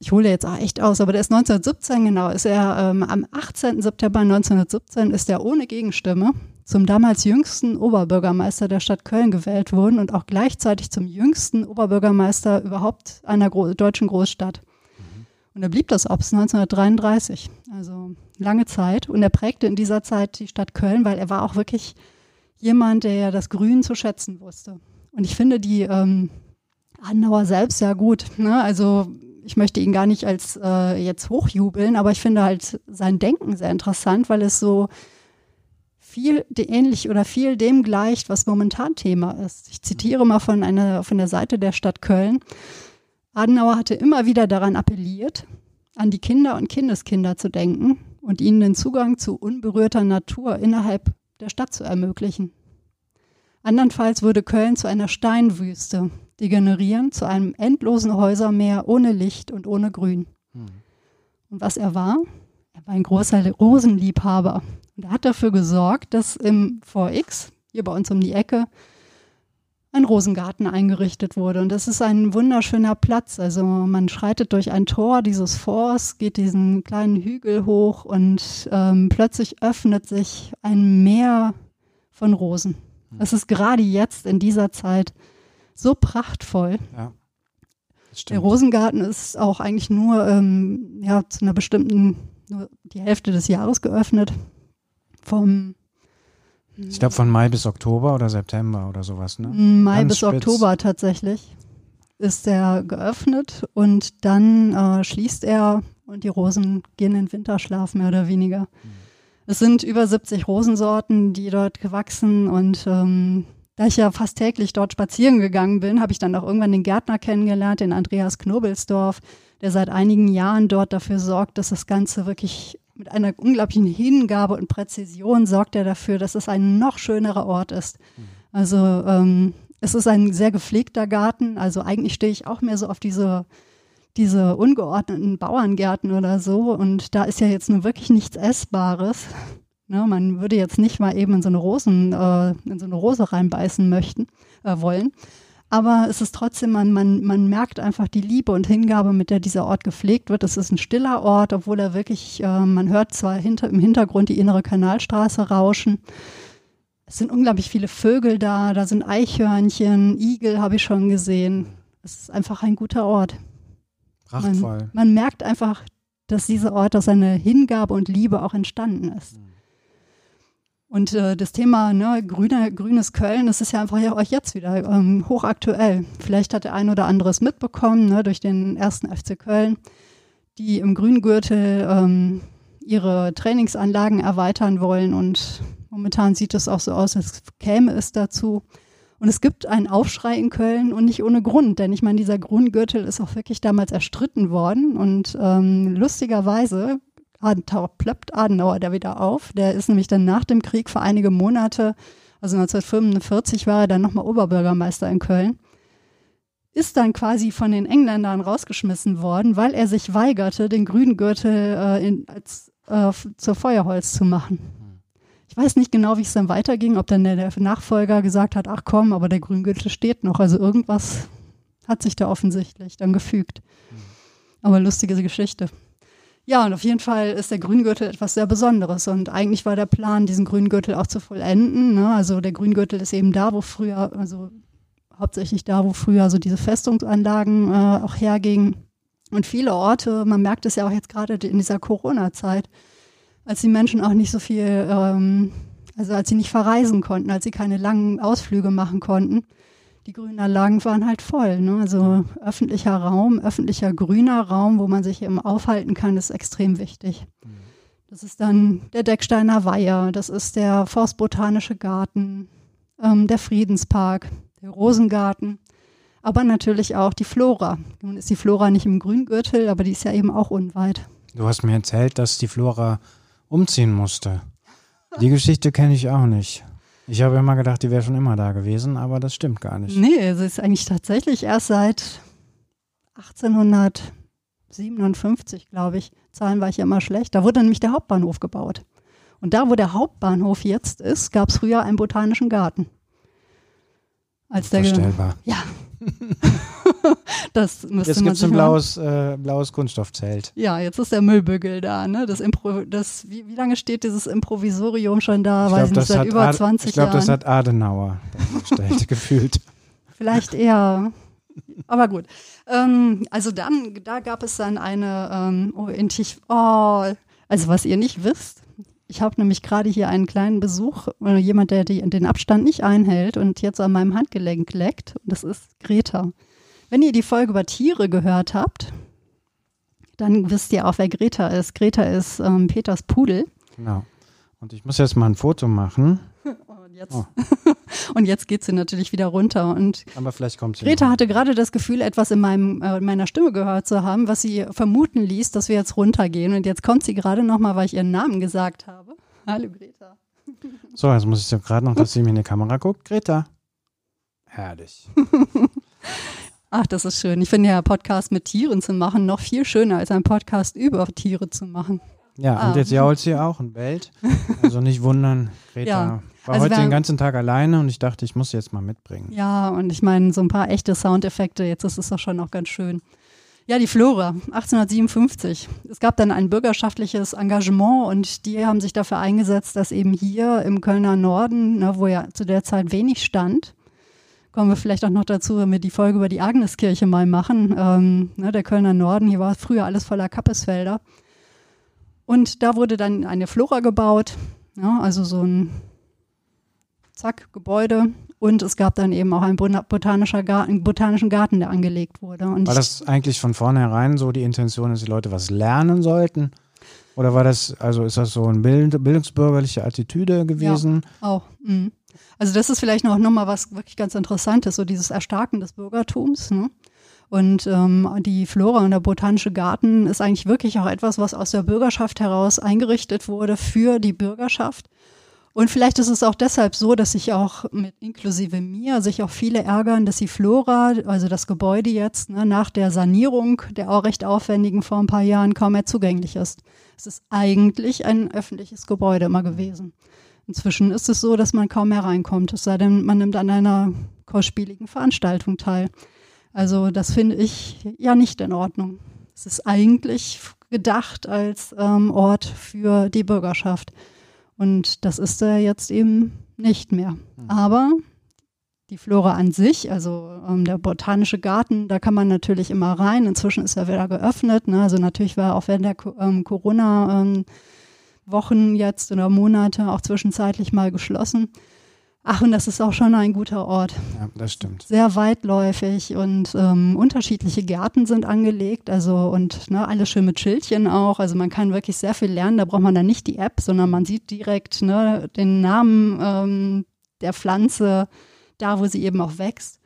ich hole jetzt auch echt aus, aber der ist 1917, genau, ist er ähm, am 18. September 1917 ist er ohne Gegenstimme zum damals jüngsten Oberbürgermeister der Stadt Köln gewählt worden und auch gleichzeitig zum jüngsten Oberbürgermeister überhaupt einer Gro deutschen Großstadt. Mhm. Und er blieb das ab bis 1933, also lange Zeit. Und er prägte in dieser Zeit die Stadt Köln, weil er war auch wirklich jemand, der ja das Grün zu schätzen wusste. Und ich finde die ähm, Adenauer selbst ja gut. Ne? Also ich möchte ihn gar nicht als äh, jetzt hochjubeln, aber ich finde halt sein Denken sehr interessant, weil es so viel ähnlich oder viel dem gleicht, was momentan Thema ist. Ich zitiere mal von, einer, von der Seite der Stadt Köln. Adenauer hatte immer wieder daran appelliert, an die Kinder und Kindeskinder zu denken und ihnen den Zugang zu unberührter Natur innerhalb der Stadt zu ermöglichen. Andernfalls würde Köln zu einer Steinwüste, degenerieren zu einem endlosen Häusermeer ohne Licht und ohne Grün. Mhm. Und was er war? Er war ein großer Rosenliebhaber. Und er hat dafür gesorgt, dass im VX, hier bei uns um die Ecke, ein Rosengarten eingerichtet wurde. Und das ist ein wunderschöner Platz. Also man schreitet durch ein Tor dieses Forts, geht diesen kleinen Hügel hoch und ähm, plötzlich öffnet sich ein Meer von Rosen. Hm. Es ist gerade jetzt in dieser Zeit so prachtvoll. Ja. Der Rosengarten ist auch eigentlich nur ähm, ja, zu einer bestimmten, nur die Hälfte des Jahres geöffnet. Vom ich glaube von Mai bis Oktober oder September oder sowas, ne? Mai Ganz bis spitz. Oktober tatsächlich ist er geöffnet und dann äh, schließt er und die Rosen gehen in Winterschlaf mehr oder weniger. Mhm. Es sind über 70 Rosensorten, die dort gewachsen und ähm, da ich ja fast täglich dort spazieren gegangen bin, habe ich dann auch irgendwann den Gärtner kennengelernt, den Andreas Knobelsdorf, der seit einigen Jahren dort dafür sorgt, dass das Ganze wirklich mit einer unglaublichen Hingabe und Präzision sorgt er dafür, dass es ein noch schönerer Ort ist. Also ähm, es ist ein sehr gepflegter Garten. Also eigentlich stehe ich auch mehr so auf diese, diese ungeordneten Bauerngärten oder so. Und da ist ja jetzt nur wirklich nichts Essbares. Ne, man würde jetzt nicht mal eben in so eine Rosen, äh, in so eine Rose reinbeißen möchten, äh, wollen. Aber es ist trotzdem, man, man, man merkt einfach die Liebe und Hingabe, mit der dieser Ort gepflegt wird. Es ist ein stiller Ort, obwohl er wirklich, äh, man hört zwar hinter, im Hintergrund die innere Kanalstraße rauschen. Es sind unglaublich viele Vögel da, da sind Eichhörnchen, Igel habe ich schon gesehen. Es ist einfach ein guter Ort. Prachtvoll. Man, man merkt einfach, dass dieser Ort aus seiner Hingabe und Liebe auch entstanden ist. Mhm. Und äh, das Thema ne, grüne, grünes Köln, das ist ja einfach ja auch jetzt wieder ähm, hochaktuell. Vielleicht hat der ein oder andere es mitbekommen ne, durch den ersten FC Köln, die im Grüngürtel ähm, ihre Trainingsanlagen erweitern wollen. Und momentan sieht es auch so aus, als käme es dazu. Und es gibt einen Aufschrei in Köln und nicht ohne Grund, denn ich meine, dieser Grüngürtel ist auch wirklich damals erstritten worden. Und ähm, lustigerweise plöppt Adenauer da wieder auf. Der ist nämlich dann nach dem Krieg für einige Monate, also 1945 war er dann nochmal Oberbürgermeister in Köln, ist dann quasi von den Engländern rausgeschmissen worden, weil er sich weigerte, den grünen Gürtel äh, in, als, äh, zur Feuerholz zu machen. Ich weiß nicht genau, wie es dann weiterging, ob dann der, der Nachfolger gesagt hat, ach komm, aber der Grüngürtel steht noch. Also irgendwas hat sich da offensichtlich dann gefügt. Aber lustige Geschichte. Ja, und auf jeden Fall ist der Grüngürtel etwas sehr Besonderes. Und eigentlich war der Plan, diesen Grüngürtel auch zu vollenden. Ne? Also der Grüngürtel ist eben da, wo früher, also hauptsächlich da, wo früher so diese Festungsanlagen äh, auch hergingen. Und viele Orte, man merkt es ja auch jetzt gerade in dieser Corona-Zeit, als die Menschen auch nicht so viel, ähm, also als sie nicht verreisen konnten, als sie keine langen Ausflüge machen konnten, die Grünanlagen waren halt voll. Ne? Also öffentlicher Raum, öffentlicher grüner Raum, wo man sich eben aufhalten kann, ist extrem wichtig. Mhm. Das ist dann der Decksteiner Weiher, das ist der Forstbotanische Garten. ähm, der Friedenspark, der Rosengarten, aber natürlich auch die Flora. Nun ist die Flora nicht im Grüngürtel, aber die ist ja eben auch unweit. Du hast mir erzählt, dass die Flora umziehen musste. Die Geschichte kenne ich auch nicht. Ich habe immer gedacht, die wäre schon immer da gewesen, aber das stimmt gar nicht. Nee, sie ist eigentlich tatsächlich erst seit 1857, glaube ich. Zahlen war ich ja immer schlecht. Da wurde nämlich der Hauptbahnhof gebaut. Und da, wo der Hauptbahnhof jetzt ist, gab es früher einen botanischen Garten. Als der Vorstellbar. Ja. das müsste jetzt gibt es ein blaues, äh, blaues Kunststoffzelt. Ja, jetzt ist der Müllbügel da. Ne? Das Impro das, wie, wie lange steht dieses Improvisorium schon da? Ich glaube, das, seit über Ad 20 ich glaub, das hat Adenauer gestellt, gefühlt. Vielleicht eher. Aber gut. Ähm, also dann, da gab es dann eine, ähm, oh, in Tich, oh, also was ihr nicht wisst, ich habe nämlich gerade hier einen kleinen Besuch, äh, jemand, der die, den Abstand nicht einhält und jetzt an meinem Handgelenk leckt. Und das ist Greta. Wenn ihr die Folge über Tiere gehört habt, dann wisst ihr auch, wer Greta ist. Greta ist ähm, Peters Pudel. Genau. Und ich muss jetzt mal ein Foto machen. Und jetzt, oh. und jetzt geht sie natürlich wieder runter. Und Aber vielleicht kommt sie. Greta noch. hatte gerade das Gefühl, etwas in, meinem, äh, in meiner Stimme gehört zu haben, was sie vermuten ließ, dass wir jetzt runtergehen. Und jetzt kommt sie gerade nochmal, weil ich ihren Namen gesagt habe. Hallo Greta. So, jetzt muss ich so gerade noch, dass sie mir in die Kamera guckt. Greta. Herrlich. Ach, das ist schön. Ich finde ja Podcast mit Tieren zu machen noch viel schöner als ein Podcast über Tiere zu machen. Ja, ah. und jetzt jault sie auch und bellt. Also nicht wundern, Greta ja. war also heute den ganzen Tag alleine und ich dachte, ich muss sie jetzt mal mitbringen. Ja, und ich meine, so ein paar echte Soundeffekte, jetzt ist es doch schon auch ganz schön. Ja, die Flora, 1857. Es gab dann ein bürgerschaftliches Engagement und die haben sich dafür eingesetzt, dass eben hier im Kölner Norden, ne, wo ja zu der Zeit wenig stand, kommen wir vielleicht auch noch dazu, wenn wir die Folge über die Agneskirche mal machen. Ähm, ne, der Kölner Norden, hier war früher alles voller Kappesfelder. Und da wurde dann eine Flora gebaut, ja, also so ein Zack, Gebäude. Und es gab dann eben auch einen botanischer Garten, botanischen Garten, der angelegt wurde. Und war das eigentlich von vornherein so die Intention, dass die Leute was lernen sollten? Oder war das, also ist das so eine Bild, bildungsbürgerliche Attitüde gewesen? Ja, auch. Mhm. Also das ist vielleicht noch, noch mal was wirklich ganz Interessantes, so dieses Erstarken des Bürgertums. Ne? Und ähm, die Flora und der Botanische Garten ist eigentlich wirklich auch etwas, was aus der Bürgerschaft heraus eingerichtet wurde für die Bürgerschaft. Und vielleicht ist es auch deshalb so, dass sich auch mit inklusive mir sich auch viele ärgern, dass die Flora, also das Gebäude jetzt ne, nach der Sanierung der auch recht aufwendigen vor ein paar Jahren kaum mehr zugänglich ist. Es ist eigentlich ein öffentliches Gebäude immer gewesen. Inzwischen ist es so, dass man kaum mehr reinkommt, es sei denn, man nimmt an einer kostspieligen Veranstaltung teil. Also das finde ich ja nicht in Ordnung. Es ist eigentlich gedacht als ähm, Ort für die Bürgerschaft. Und das ist er jetzt eben nicht mehr. Mhm. Aber die Flora an sich, also ähm, der botanische Garten, da kann man natürlich immer rein. Inzwischen ist er wieder geöffnet. Ne? Also natürlich war auch während der ähm, Corona-Wochen ähm, jetzt oder Monate auch zwischenzeitlich mal geschlossen. Ach, und das ist auch schon ein guter Ort. Ja, das stimmt. Sehr weitläufig und ähm, unterschiedliche Gärten sind angelegt, also und ne, alles schön mit Schildchen auch. Also man kann wirklich sehr viel lernen. Da braucht man dann nicht die App, sondern man sieht direkt ne, den Namen ähm, der Pflanze, da wo sie eben auch wächst.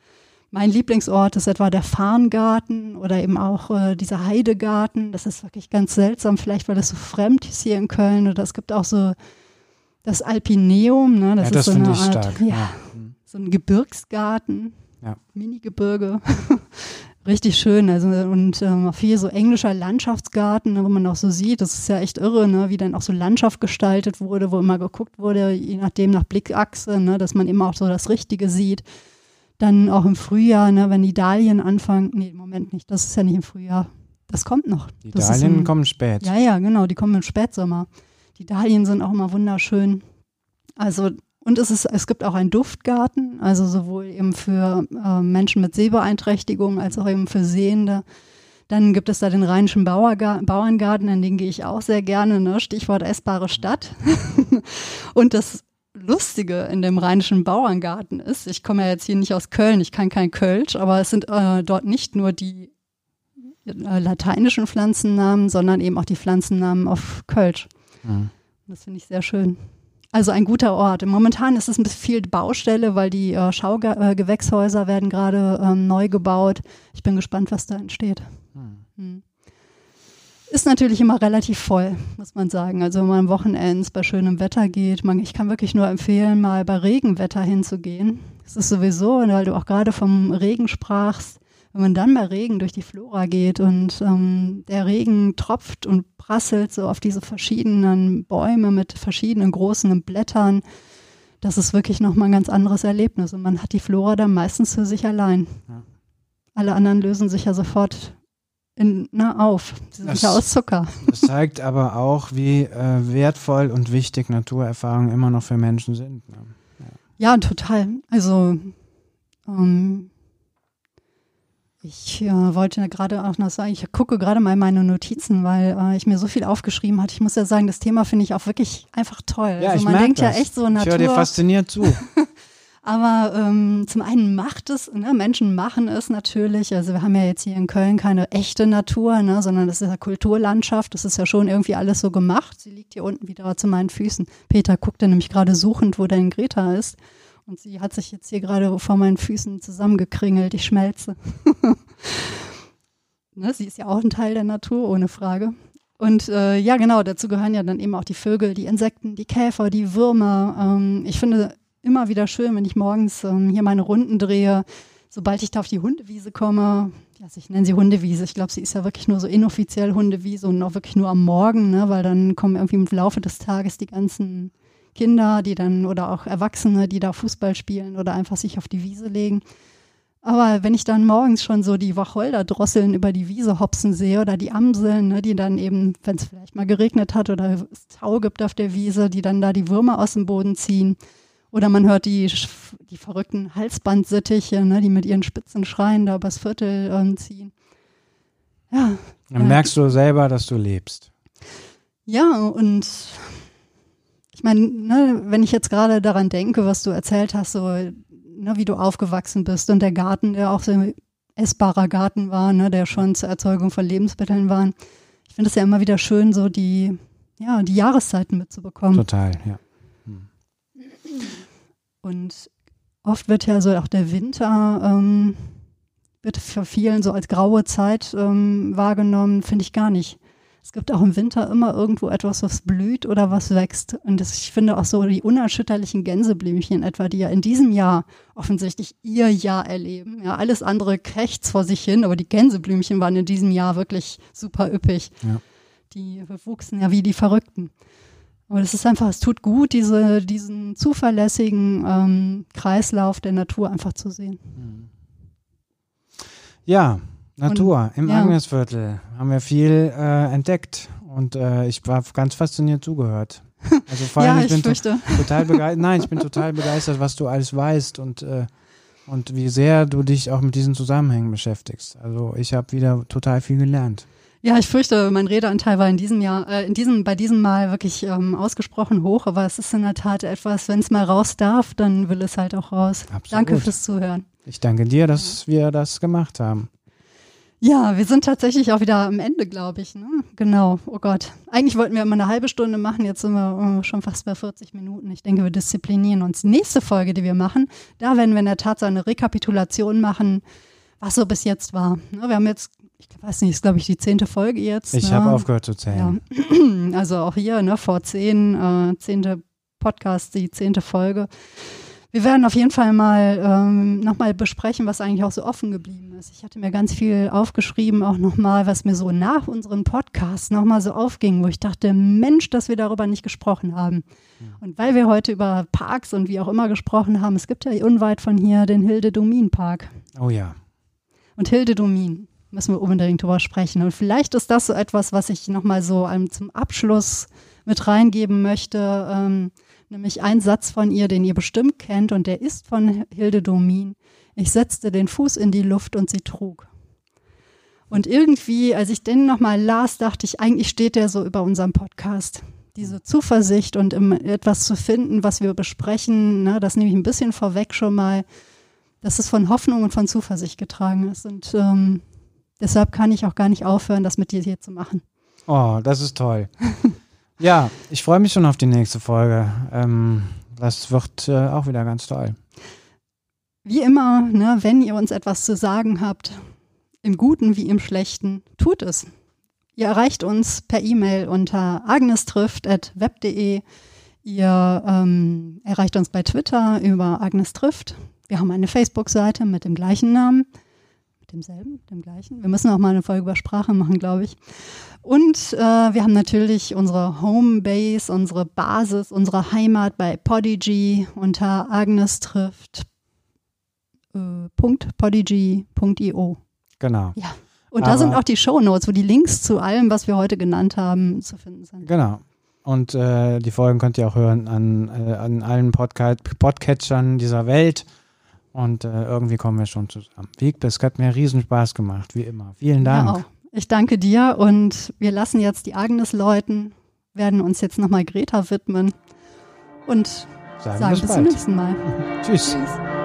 Mein Lieblingsort ist etwa der Farngarten oder eben auch äh, dieser Heidegarten. Das ist wirklich ganz seltsam, vielleicht weil das so fremd ist hier in Köln. Oder es gibt auch so das Alpineum, ne, das, ja, das ist so eine Art, stark. Ja, ja. so ein Gebirgsgarten, ja. Mini-Gebirge. Richtig schön, also und ähm, viel so englischer Landschaftsgarten, ne, wo man auch so sieht, das ist ja echt irre, ne, wie dann auch so Landschaft gestaltet wurde, wo immer geguckt wurde, je nachdem nach Blickachse, ne, dass man immer auch so das Richtige sieht. Dann auch im Frühjahr, ne, wenn die Dahlien anfangen, nee, im Moment nicht, das ist ja nicht im Frühjahr, das kommt noch. Die das Dahlien im, kommen spät. Ja, ja, genau, die kommen im Spätsommer. Die Dahlien sind auch immer wunderschön. Also, und es, ist, es gibt auch einen Duftgarten, also sowohl eben für äh, Menschen mit Sehbeeinträchtigungen als auch eben für Sehende. Dann gibt es da den Rheinischen Bauerngarten, in den gehe ich auch sehr gerne, ne? Stichwort essbare Stadt. und das Lustige in dem Rheinischen Bauerngarten ist, ich komme ja jetzt hier nicht aus Köln, ich kann kein Kölsch, aber es sind äh, dort nicht nur die äh, lateinischen Pflanzennamen, sondern eben auch die Pflanzennamen auf Kölsch. Mhm. Das finde ich sehr schön. also ein guter Ort. Momentan ist es ein bisschen viel Baustelle, weil die äh, Schaugewächshäuser werden gerade ähm, neu gebaut. Ich bin gespannt, was da entsteht. Hm. Hm. Ist natürlich immer relativ voll, muss man sagen. Also wenn man am Wochenends bei schönem Wetter geht, man, ich kann wirklich nur empfehlen, mal bei Regenwetter hinzugehen. Es ist sowieso, weil du auch gerade vom Regen sprachst, wenn man dann bei Regen durch die Flora geht und ähm, der Regen tropft und prasselt so auf diese verschiedenen Bäume mit verschiedenen großen Blättern, das ist wirklich nochmal ein ganz anderes Erlebnis. Und man hat die Flora dann meistens für sich allein. Ja. Alle anderen lösen sich ja sofort in, na, auf. Sie sind das, ja aus Zucker. Das zeigt aber auch, wie äh, wertvoll und wichtig Naturerfahrungen immer noch für Menschen sind. Ne? Ja. ja. total. Also ähm, ich äh, wollte gerade auch noch sagen, ich gucke gerade mal meine Notizen, weil äh, ich mir so viel aufgeschrieben hatte. Ich muss ja sagen, das Thema finde ich auch wirklich einfach toll. Ja, also man denkt das. ja echt so Natur. Ich höre dir fasziniert zu. Aber ähm, zum einen macht es, ne, Menschen machen es natürlich. Also wir haben ja jetzt hier in Köln keine echte Natur, ne, sondern das ist ja Kulturlandschaft. Das ist ja schon irgendwie alles so gemacht. Sie liegt hier unten wieder zu meinen Füßen. Peter guckte nämlich gerade suchend, wo dein Greta ist. Und sie hat sich jetzt hier gerade vor meinen Füßen zusammengekringelt. Ich schmelze. ne, sie ist ja auch ein Teil der Natur, ohne Frage. Und äh, ja, genau, dazu gehören ja dann eben auch die Vögel, die Insekten, die Käfer, die Würmer. Ähm, ich finde immer wieder schön, wenn ich morgens ähm, hier meine Runden drehe, sobald ich da auf die Hundewiese komme. Also ich nenne sie Hundewiese. Ich glaube, sie ist ja wirklich nur so inoffiziell Hundewiese und auch wirklich nur am Morgen, ne, weil dann kommen irgendwie im Laufe des Tages die ganzen Kinder, die dann oder auch Erwachsene, die da Fußball spielen oder einfach sich auf die Wiese legen. Aber wenn ich dann morgens schon so die Wacholderdrosseln über die Wiese hopsen sehe oder die Amseln, ne, die dann eben, wenn es vielleicht mal geregnet hat oder es Tau gibt auf der Wiese, die dann da die Würmer aus dem Boden ziehen. Oder man hört die, die verrückten Halsbandsittiche, ne, die mit ihren spitzen Schreien da übers Viertel äh, ziehen. Ja. Dann ja. merkst du selber, dass du lebst. Ja, und ich meine, ne, wenn ich jetzt gerade daran denke, was du erzählt hast, so ne, wie du aufgewachsen bist und der Garten, der auch so ein essbarer Garten war, ne, der schon zur Erzeugung von Lebensmitteln war. Ich finde es ja immer wieder schön, so die, ja, die Jahreszeiten mitzubekommen. Total, ja. Und oft wird ja so auch der Winter ähm, wird für vielen so als graue Zeit ähm, wahrgenommen, finde ich gar nicht es gibt auch im Winter immer irgendwo etwas, was blüht oder was wächst. Und das, ich finde auch so die unerschütterlichen Gänseblümchen etwa, die ja in diesem Jahr offensichtlich ihr Jahr erleben. Ja, alles andere krächzt vor sich hin, aber die Gänseblümchen waren in diesem Jahr wirklich super üppig. Ja. Die wuchsen ja wie die Verrückten. Aber das ist einfach, es tut gut, diese, diesen zuverlässigen ähm, Kreislauf der Natur einfach zu sehen. Ja, Natur und, im ja. Agnesviertel haben wir viel äh, entdeckt und äh, ich war ganz fasziniert zugehört. Also vor allem, ja, ich, ich bin to total begeistert. Nein, ich bin total begeistert, was du alles weißt und äh, und wie sehr du dich auch mit diesen Zusammenhängen beschäftigst. Also ich habe wieder total viel gelernt. Ja, ich fürchte, mein Redeanteil war in diesem Jahr, äh, in diesem, bei diesem Mal wirklich ähm, ausgesprochen hoch, aber es ist in der Tat etwas, wenn es mal raus darf, dann will es halt auch raus. Absolut. Danke fürs Zuhören. Ich danke dir, dass wir das gemacht haben. Ja, wir sind tatsächlich auch wieder am Ende, glaube ich. Ne? Genau, oh Gott. Eigentlich wollten wir immer eine halbe Stunde machen, jetzt sind wir oh, schon fast bei 40 Minuten. Ich denke, wir disziplinieren uns. Nächste Folge, die wir machen, da werden wir in der Tat so eine Rekapitulation machen, was so bis jetzt war. Ne? Wir haben jetzt, ich weiß nicht, ist glaube ich die zehnte Folge jetzt. Ich ne? habe aufgehört zu zählen. Ja. Also auch hier, ne, vor zehn, äh, zehnte Podcast, die zehnte Folge. Wir werden auf jeden Fall mal ähm, nochmal besprechen, was eigentlich auch so offen geblieben ist. Ich hatte mir ganz viel aufgeschrieben, auch nochmal, was mir so nach unseren Podcasts nochmal so aufging, wo ich dachte, Mensch, dass wir darüber nicht gesprochen haben. Ja. Und weil wir heute über Parks und wie auch immer gesprochen haben, es gibt ja unweit von hier den Hilde-Domin-Park. Oh ja. Und Hilde-Domin müssen wir unbedingt drüber sprechen. Und vielleicht ist das so etwas, was ich nochmal so um, zum Abschluss mit reingeben möchte. Ähm, nämlich ein Satz von ihr, den ihr bestimmt kennt, und der ist von Hilde Domin. Ich setzte den Fuß in die Luft und sie trug. Und irgendwie, als ich den nochmal las, dachte ich, eigentlich steht der so über unserem Podcast. Diese Zuversicht und etwas zu finden, was wir besprechen, ne, das nehme ich ein bisschen vorweg schon mal, dass es von Hoffnung und von Zuversicht getragen ist. Und ähm, deshalb kann ich auch gar nicht aufhören, das mit dir hier zu machen. Oh, das ist toll. Ja, ich freue mich schon auf die nächste Folge. Ähm, das wird äh, auch wieder ganz toll. Wie immer, ne, wenn ihr uns etwas zu sagen habt, im Guten wie im Schlechten, tut es. Ihr erreicht uns per E-Mail unter agnestrifft.web.de. Ihr ähm, erreicht uns bei Twitter über Agnes trifft. Wir haben eine Facebook-Seite mit dem gleichen Namen. Demselben, dem gleichen. Wir müssen auch mal eine Folge über Sprache machen, glaube ich. Und äh, wir haben natürlich unsere Homebase, unsere Basis, unsere Heimat bei Podigy unter Agnes trifft. Äh, .podigy.io. Genau. Ja. Und da sind auch die Show Notes, wo die Links zu allem, was wir heute genannt haben, zu finden sind. Genau. Und äh, die Folgen könnt ihr auch hören an, äh, an allen Podca Podcatchern dieser Welt. Und äh, irgendwie kommen wir schon zusammen. Wiegbe, es hat mir riesen Spaß gemacht, wie immer. Vielen Dank. Ja, ich danke dir und wir lassen jetzt die Agnes läuten, werden uns jetzt nochmal Greta widmen und sagen, sagen bis, bis zum nächsten Mal. Tschüss. Tschüss.